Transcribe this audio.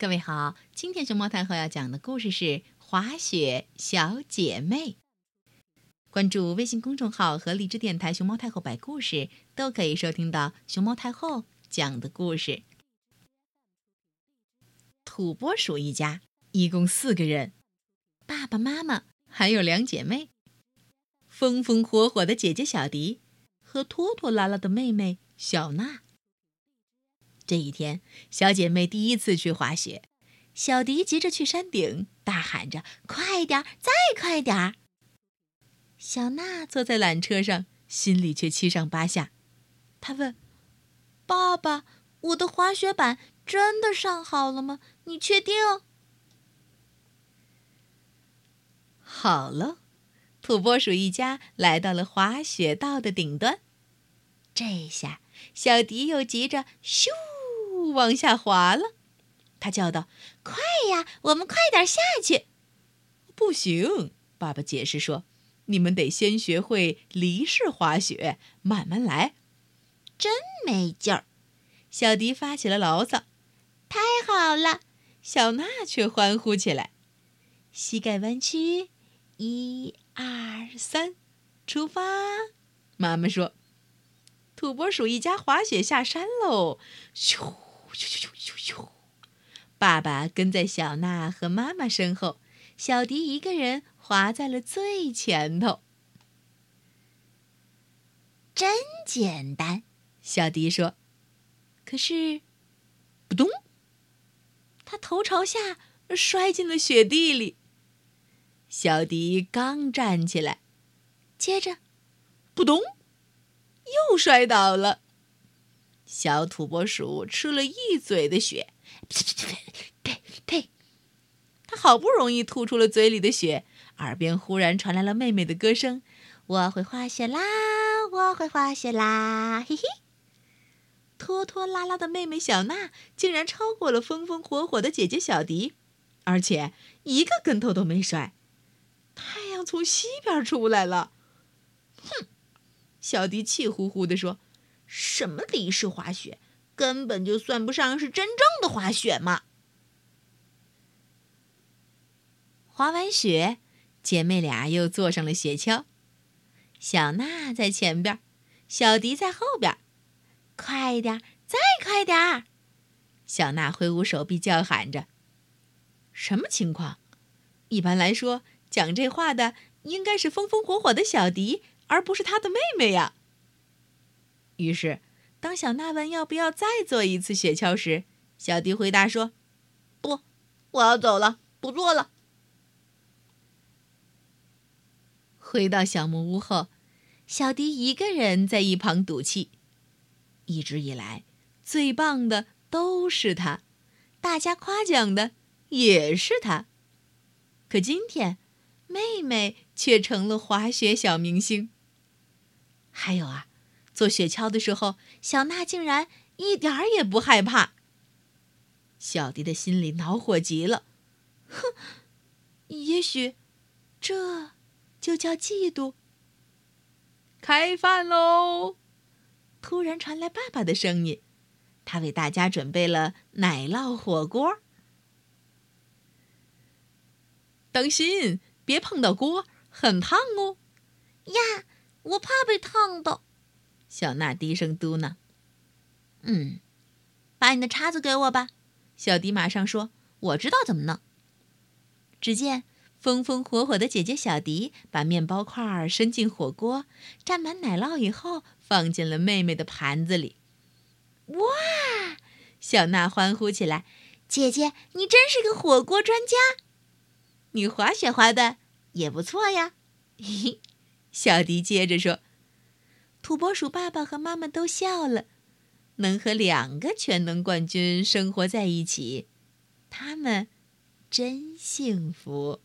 各位好，今天熊猫太后要讲的故事是《滑雪小姐妹》。关注微信公众号和荔枝电台“熊猫太后摆故事”，都可以收听到熊猫太后讲的故事。土拨鼠一家一共四个人，爸爸妈妈还有两姐妹，风风火火的姐姐小迪和拖拖拉拉的妹妹小娜。这一天，小姐妹第一次去滑雪，小迪急着去山顶，大喊着：“快点儿，再快点儿！”小娜坐在缆车上，心里却七上八下。她问：“爸爸，我的滑雪板真的上好了吗？你确定？”好了，土拨鼠一家来到了滑雪道的顶端。这下，小迪又急着咻。往下滑了，他叫道：“快呀，我们快点下去！”不行，爸爸解释说：“你们得先学会离式滑雪，慢慢来。”真没劲儿！小迪发起了牢骚。太好了，小娜却欢呼起来。膝盖弯曲，一二三，出发！妈妈说：“土拨鼠一家滑雪下山喽！”咻。咻咻咻咻咻！爸爸跟在小娜和妈妈身后，小迪一个人滑在了最前头。真简单，小迪说。可是，扑通！他头朝下摔进了雪地里。小迪刚站起来，接着，扑通，又摔倒了。小土拨鼠吃了一嘴的雪，呸呸呸呸呸！他好不容易吐出了嘴里的雪，耳边忽然传来了妹妹的歌声：“我会滑雪啦，我会滑雪啦，嘿嘿！”拖拖拉拉的妹妹小娜竟然超过了风风火火的姐姐小迪，而且一个跟头都没摔。太阳从西边出来了，哼！小迪气呼呼地说。什么离式滑雪，根本就算不上是真正的滑雪嘛！滑完雪，姐妹俩又坐上了雪橇。小娜在前边，小迪在后边。快点，再快点！小娜挥舞手臂叫喊着：“什么情况？一般来说，讲这话的应该是风风火火的小迪，而不是他的妹妹呀。”于是，当小娜问要不要再坐一次雪橇时，小迪回答说：“不，我要走了，不坐了。”回到小木屋后，小迪一个人在一旁赌气。一直以来，最棒的都是他，大家夸奖的也是他。可今天，妹妹却成了滑雪小明星。还有啊。坐雪橇的时候，小娜竟然一点儿也不害怕。小迪的心里恼火极了，哼，也许这就叫嫉妒。开饭喽！突然传来爸爸的声音，他为大家准备了奶酪火锅。当心，别碰到锅，很烫哦。呀，我怕被烫到。小娜低声嘟囔：“嗯，把你的叉子给我吧。”小迪马上说：“我知道怎么弄。”只见风风火火的姐姐小迪把面包块儿伸进火锅，蘸满奶酪以后，放进了妹妹的盘子里。哇！小娜欢呼起来：“姐姐，你真是个火锅专家！你滑雪滑的也不错呀。”嘿嘿，小迪接着说。土拨鼠爸爸和妈妈都笑了，能和两个全能冠军生活在一起，他们真幸福。